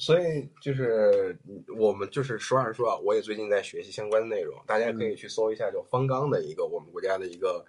所以就是我们就是实话实说啊，我也最近在学习相关的内容，大家可以去搜一下，就方刚的一个我们国家的一个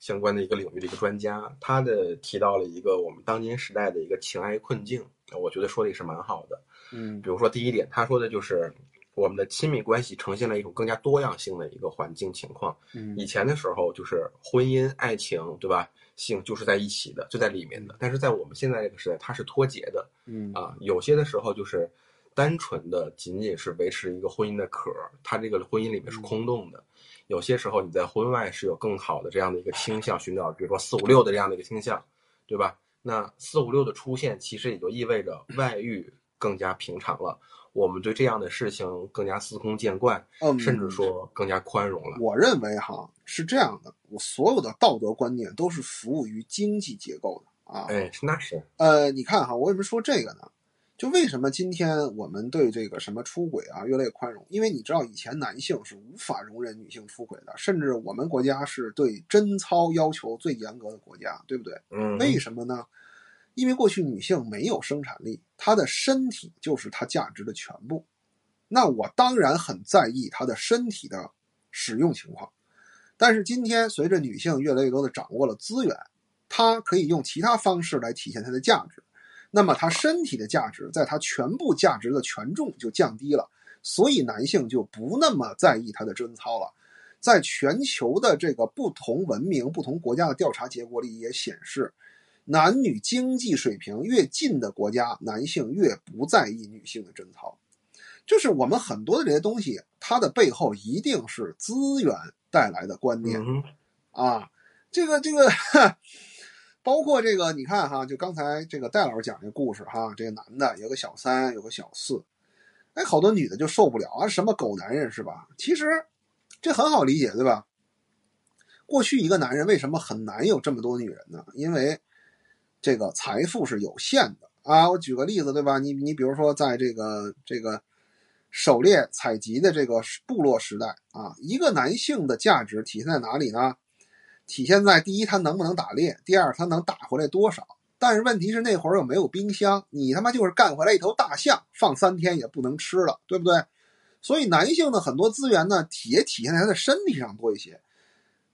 相关的一个领域的一个专家，他的提到了一个我们当今时代的一个情爱困境，我觉得说的也是蛮好的。嗯比如说第一点，他说的就是我们的亲密关系呈现了一种更加多样性的一个环境情况。嗯以前的时候就是婚姻、爱情，对吧？性就是在一起的，就在里面的。但是在我们现在这个时代，它是脱节的嗯啊。有些的时候就是单纯的仅仅是维持一个婚姻的壳儿，它这个婚姻里面是空洞的。有些时候你在婚外是有更好的这样的一个倾向，寻找比如说四五六的这样的一个倾向，对吧？那四五六的出现，其实也就意味着外遇更加平常了。我们对这样的事情更加司空见惯，嗯，甚至说更加宽容了。我认为哈是这样的，我所有的道德观念都是服务于经济结构的啊。哎，那是，呃，你看哈，我为什么说这个呢？就为什么今天我们对这个什么出轨啊越来越宽容？因为你知道以前男性是无法容忍女性出轨的，甚至我们国家是对贞操要求最严格的国家，对不对？嗯，为什么呢？因为过去女性没有生产力，她的身体就是她价值的全部。那我当然很在意她的身体的使用情况，但是今天随着女性越来越多的掌握了资源，她可以用其他方式来体现她的价值。那么她身体的价值，在她全部价值的权重就降低了，所以男性就不那么在意她的贞操了。在全球的这个不同文明、不同国家的调查结果里也显示，男女经济水平越近的国家，男性越不在意女性的贞操。就是我们很多的这些东西，它的背后一定是资源带来的观念啊。这个这个，包括这个，你看哈，就刚才这个戴老师讲这故事哈，这个男的有个小三，有个小四，哎，好多女的就受不了啊，什么狗男人是吧？其实这很好理解，对吧？过去一个男人为什么很难有这么多女人呢？因为这个财富是有限的啊。我举个例子，对吧？你你比如说，在这个这个狩猎采集的这个部落时代啊，一个男性的价值体现在哪里呢？体现在第一，他能不能打猎；第二，他能打回来多少。但是问题是那会儿又没有冰箱，你他妈就是干回来一头大象，放三天也不能吃了，对不对？所以男性的很多资源呢，也体现在他的身体上多一些，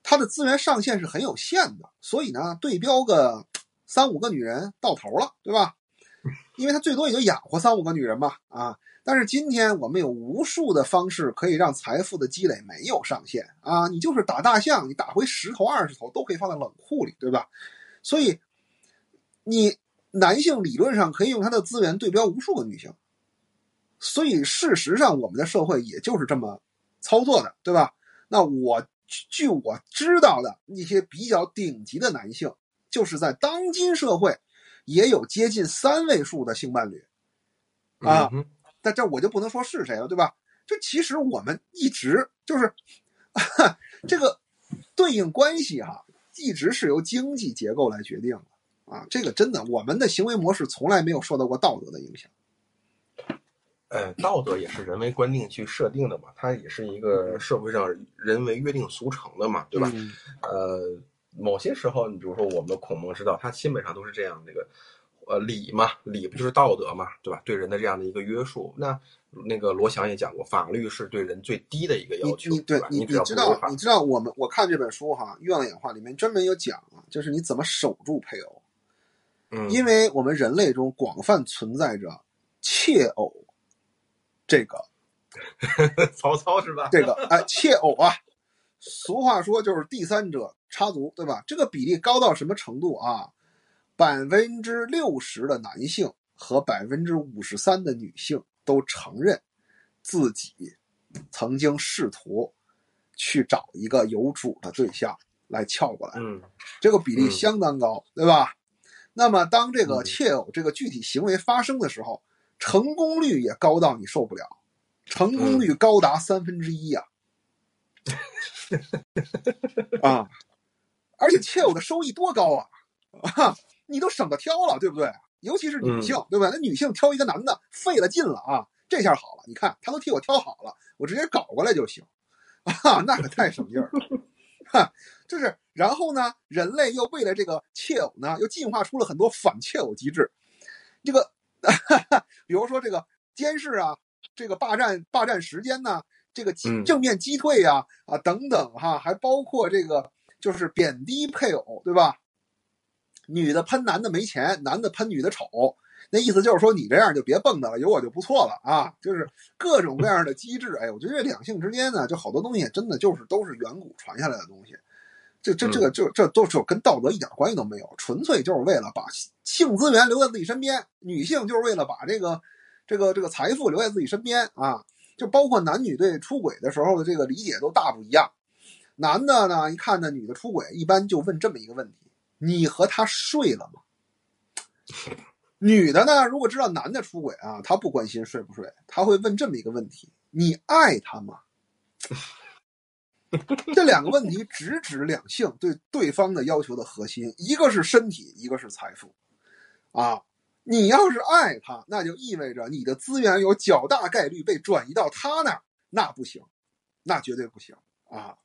他的资源上限是很有限的，所以呢，对标个三五个女人到头了，对吧？因为他最多也就养活三五个女人嘛，啊！但是今天我们有无数的方式可以让财富的积累没有上限啊！你就是打大象，你打回十头二十头都可以放在冷库里，对吧？所以你男性理论上可以用他的资源对标无数个女性，所以事实上我们的社会也就是这么操作的，对吧？那我据我知道的一些比较顶级的男性，就是在当今社会也有接近三位数的性伴侣啊。但这我就不能说是谁了，对吧？这其实我们一直就是 这个对应关系哈、一直是由经济结构来决定的啊。这个真的，我们的行为模式从来没有受到过道德的影响。呃，道德也是人为观定去设定的嘛，它也是一个社会上人为约定俗成的嘛，对吧？嗯呃，某些时候，你比如说我们的孔孟之道，它基本上都是这样，这个呃礼嘛，礼不就是道德嘛，对吧？对人的这样的一个约束。那那个罗翔也讲过，法律是对人最低的一个要求，你对吧？你你你知道你知道我们我看这本书哈，《欲望演化》里面专门有讲啊，就是你怎么守住配偶，嗯，因为我们人类中广泛存在着窃偶这个 曹操是吧？这个哎，窃偶啊，俗话说就是第三者插足，对吧？这个比例高到什么程度啊？百分之六十的男性和百分之五十三的女性都承认自己曾经试图去找一个有主的对象来撬过来，嗯这个比例嗯相当高，对吧？那么当这个嗯窃偶这个具体行为发生的时候，成功率也高到你受不了，成功率高达三分之一呀！啊，而且窃偶的收益多高啊！啊，你都省得挑了，对不对？尤其是女性，对吧？那女性挑一个男的费了劲了啊，这下好了，你看他都替我挑好了，我直接搞过来就行，啊，那可太省劲儿了。哈，就是，然后呢，人类又为了这个窃偶呢，又进化出了很多反窃偶机制。这个，比如说这个监视啊，这个霸占霸占时间呢，这个嗯正面击退呀啊等等哈，还包括这个就是贬低配偶，对吧？女的喷男的没钱，男的喷女的丑，那意思就是说你这样就别蹦跶了，有我就不错了啊，就是各种各样的机制。哎，我觉得这两性之间呢，就好多东西真的就是都是远古传下来的东西。这这这个这这都是跟道德一点关系都没有，纯粹就是为了把性资源留在自己身边，女性就是为了把这个这个这个财富留在自己身边啊。就包括男女对出轨的时候的这个理解都大不一样。男的呢，一看呢女的出轨，一般就问这么一个问题：你和他睡了吗？女的呢，如果知道男的出轨啊，她不关心睡不睡，她会问这么一个问题：你爱他吗？这两个问题直指两性对对方的要求的核心，一个是身体，一个是财富，啊，你要是爱他，那就意味着你的资源有较大概率被转移到他那儿，那不行，那绝对不行啊！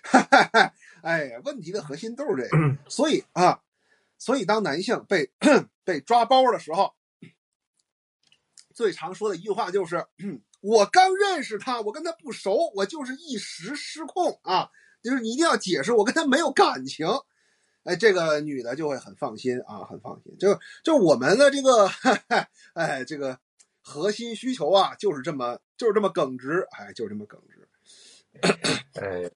哎，问题的核心都是这个，所以啊，所以当男性被被抓包的时候，最常说的一句话就是。我刚认识他，我跟他不熟，我就是一时失控啊！就是你一定要解释，我跟他没有感情。哎，这个女的就会很放心啊，很放心。就就我们的这个，哎，这个核心需求啊，就是这么就是这么耿直，哎，就是这么耿直。哎，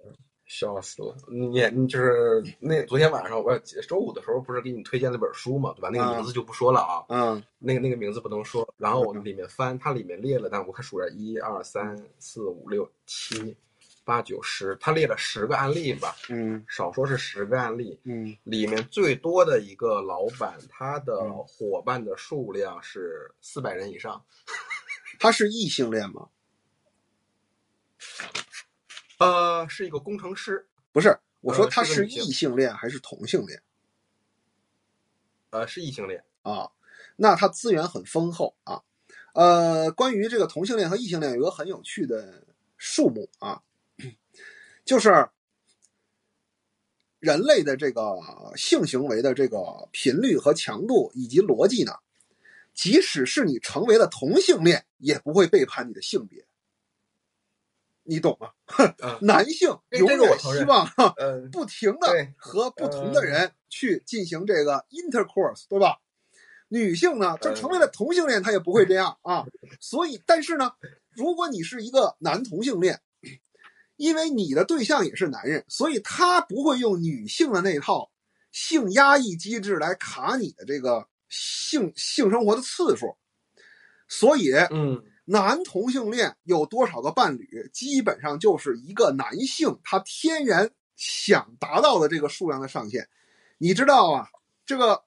笑死了！你你就是那昨天晚上我周五的时候不是给你推荐了本书嘛，对吧？那个名字就不说了啊。嗯。那个那个名字不能说。然后我里面翻，它里面列了，但我看数着一二三四五六七八九十，它列了十个案例吧。嗯。少说是十个案例。嗯。里面最多的一个老板，他的伙伴的数量是四百人以上。他是异性恋吗？呃，是一个工程师。不是，我说呃他是异性恋还是同性恋呃，是异性恋。啊？那他资源很丰厚啊。呃，关于这个同性恋和异性恋，有个很有趣的数目啊，就是人类的这个性行为的这个频率和强度以及逻辑呢，即使是你成为了同性恋，也不会背叛你的性别。你懂吗？嗯 男性这永远希望呃，不停的和不同的人去进行这个 intercourse，对吧？女性呢，就成为了同性恋，她也不会这样啊。所以，但是呢，如果你是一个男同性恋，因为你的对象也是男人，所以他不会用女性的那套性压抑机制来卡你的这个性性生活的次数。所以，嗯男同性恋有多少个伴侣，基本上就是一个男性他天然想达到的这个数量的上限。你知道啊，这个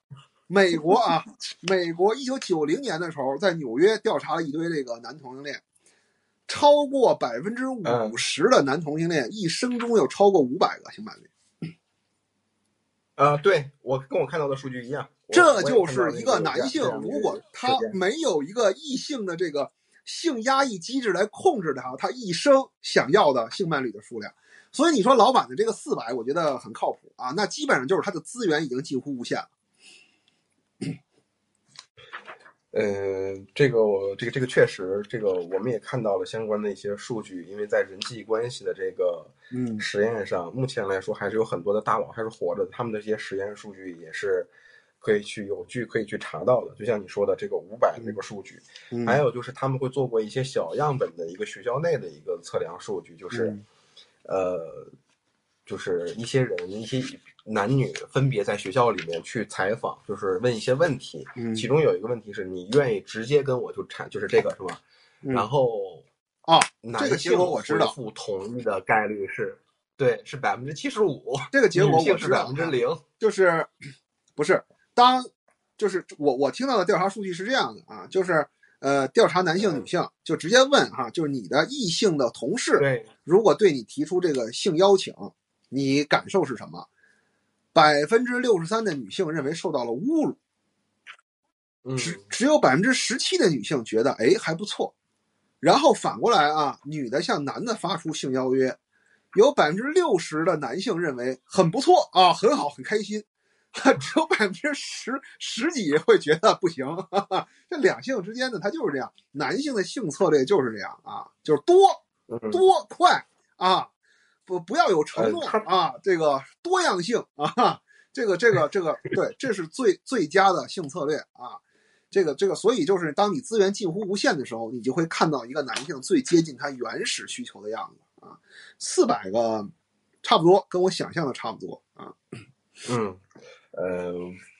美国啊，美国一九九零年的时候，在纽约调查了一堆这个男同性恋，超过百分之五十的男同性恋一生中有超过五百个性伴侣，呃，对我跟我看到的数据一样。这就是一个男性如果他没有一个异性的这个性压抑机制来控制他，他一生想要的性伴侣的数量。所以你说老板的这个四百，我觉得很靠谱啊，那基本上就是他的资源已经近乎无限了。呃，这个我这个这个确实，这个我们也看到了相关的一些数据，因为在人际关系的这个嗯实验上，目前来说还是有很多的大佬还是活着的，他们的这些实验数据也是可以去有据可以去查到的。就像你说的这个五百这个数据，嗯还有就是他们会做过一些小样本的一个学校内的一个测量数据，就是、嗯呃，就是一些人一些男女分别在学校里面去采访，就是问一些问题，嗯其中有一个问题是你愿意直接跟我就产，就是这个是吧？嗯然后啊，男这个结果我知道回复同意的概率是，对，是百分之七十五，这个结果我是百分之零。就是不是当就是我我听到的调查数据是这样的啊，就是呃调查男性女性就直接问哈、就是你的异性的同事对，如果对你提出这个性邀请，你感受是什么？百分之六十三的女性认为受到了侮辱，嗯，只只有百分之十七的女性觉得哎还不错，然后反过来啊，女的向男的发出性邀约，有百分之六十的男性认为很不错啊，很好，很开心，只有百分之十十几会觉得不行。哈哈这两性之间呢，它就是这样，男性的性策略就是这样啊，就是多嗯多快啊，不不要有承诺呃啊，这个多样性啊，这个这个这个对，这是最最佳的性策略啊。这个这个，所以就是当你资源近乎无限的时候，你就会看到一个男性最接近他原始需求的样子啊。四百个差不多，跟我想象的差不多啊。嗯，呃，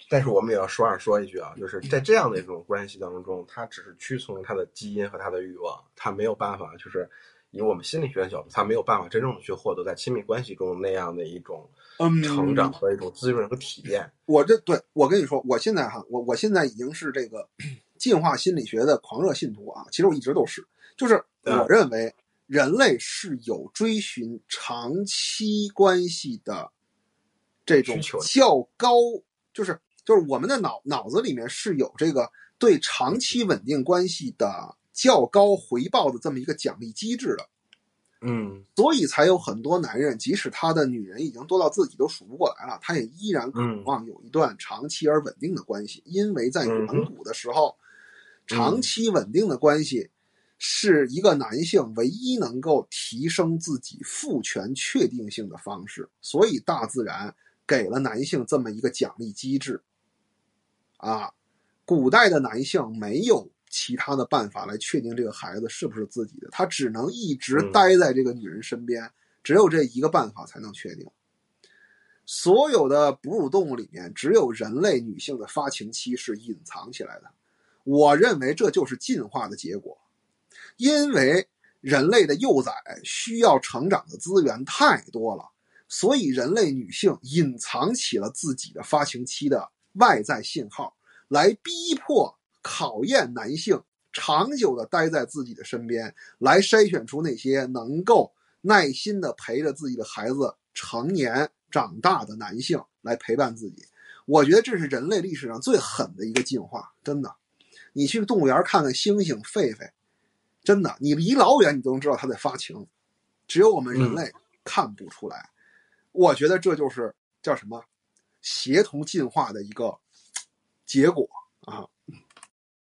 但是我们也要说二说一句啊，就是在这样的一种关系当中，他只是屈从他的基因和他的欲望，他没有办法，就是以我们心理学的角度，他没有办法真正的去获得在亲密关系中那样的一种嗯成长和一种滋润和体验。我这对我跟你说，我现在哈，我我现在已经是这个 进化心理学的狂热信徒啊。其实我一直都是，就是我认为人类是有追寻长期关系的这种较高，就是就是我们的脑脑子里面是有这个对长期稳定关系的较高回报的这么一个奖励机制的。嗯。所以才有很多男人，即使他的女人已经多到自己都数不过来了，他也依然渴望有一段长期而稳定的关系，因为在远古的时候，长期稳定的关系是一个男性唯一能够提升自己父权确定性的方式，所以大自然给了男性这么一个奖励机制。啊，古代的男性没有其他的办法来确定这个孩子是不是自己的，他只能一直嗯待在这个女人身边，只有这一个办法才能确定。所有的哺乳动物里面，只有人类女性的发情期是隐藏起来的。我认为这就是进化的结果，因为人类的幼崽需要成长的资源太多了，所以人类女性隐藏起了自己的发情期的外在信号，来逼迫、考验男性长久的待在自己的身边，来筛选出那些能够耐心的陪着自己的孩子成年长大的男性来陪伴自己。我觉得这是人类历史上最狠的一个进化，真的。你去动物园看看猩猩、狒狒，真的，你离老远你都能知道它在发情，只有我们人类看不出来。我觉得这就是叫什么协同进化的一个结果啊。